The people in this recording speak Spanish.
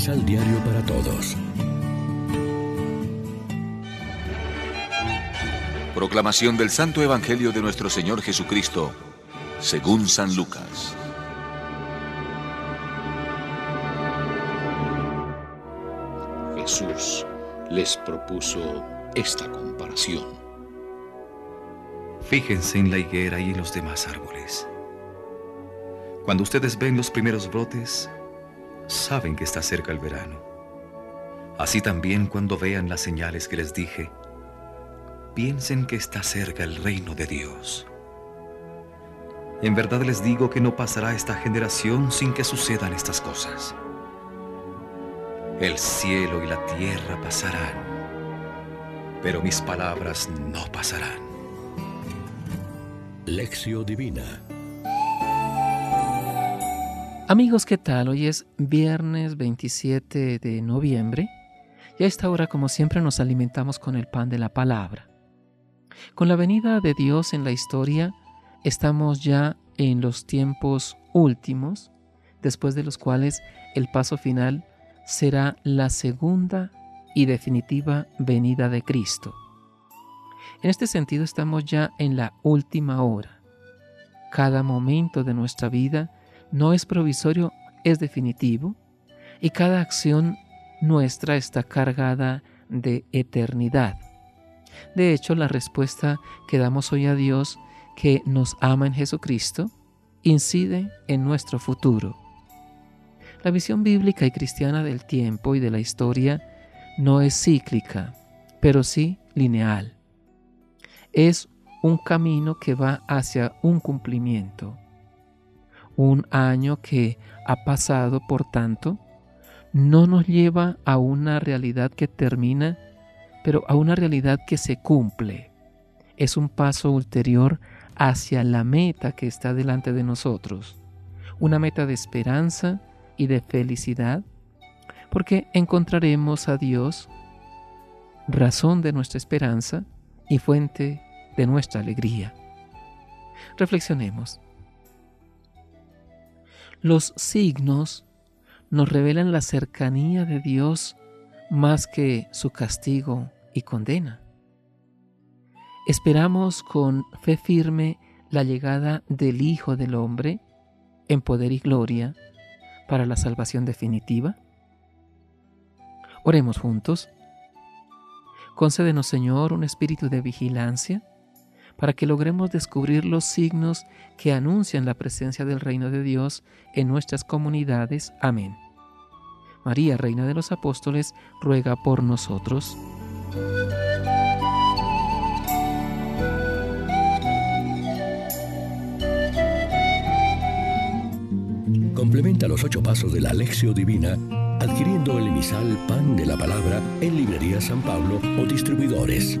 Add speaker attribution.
Speaker 1: Misal Diario para Todos.
Speaker 2: Proclamación del Santo Evangelio de nuestro Señor Jesucristo, según San Lucas.
Speaker 3: Jesús les propuso esta comparación.
Speaker 4: Fíjense en la higuera y en los demás árboles. Cuando ustedes ven los primeros brotes, saben que está cerca el verano. Así también cuando vean las señales que les dije, piensen que está cerca el reino de Dios. En verdad les digo que no pasará esta generación sin que sucedan estas cosas. El cielo y la tierra pasarán, pero mis palabras no pasarán.
Speaker 1: Lección Divina
Speaker 5: Amigos, ¿qué tal? Hoy es viernes 27 de noviembre y a esta hora, como siempre, nos alimentamos con el pan de la palabra. Con la venida de Dios en la historia, estamos ya en los tiempos últimos, después de los cuales el paso final será la segunda y definitiva venida de Cristo. En este sentido estamos ya en la última hora. Cada momento de nuestra vida no es provisorio, es definitivo, y cada acción nuestra está cargada de eternidad. De hecho, la respuesta que damos hoy a Dios, que nos ama en Jesucristo, incide en nuestro futuro. La visión bíblica y cristiana del tiempo y de la historia no es cíclica, pero sí lineal. Es un camino que va hacia un cumplimiento. Un año que ha pasado, por tanto, no nos lleva a una realidad que termina, pero a una realidad que se cumple. Es un paso ulterior hacia la meta que está delante de nosotros, una meta de esperanza, y de felicidad, porque encontraremos a Dios, razón de nuestra esperanza y fuente de nuestra alegría. Reflexionemos. Los signos nos revelan la cercanía de Dios más que su castigo y condena. Esperamos con fe firme la llegada del Hijo del Hombre en poder y gloria para la salvación definitiva? Oremos juntos. Concédenos, Señor, un espíritu de vigilancia para que logremos descubrir los signos que anuncian la presencia del reino de Dios en nuestras comunidades. Amén. María, Reina de los Apóstoles, ruega por nosotros.
Speaker 1: Complementa los ocho pasos de la Alexio Divina adquiriendo el emisal Pan de la Palabra en Librería San Pablo o distribuidores.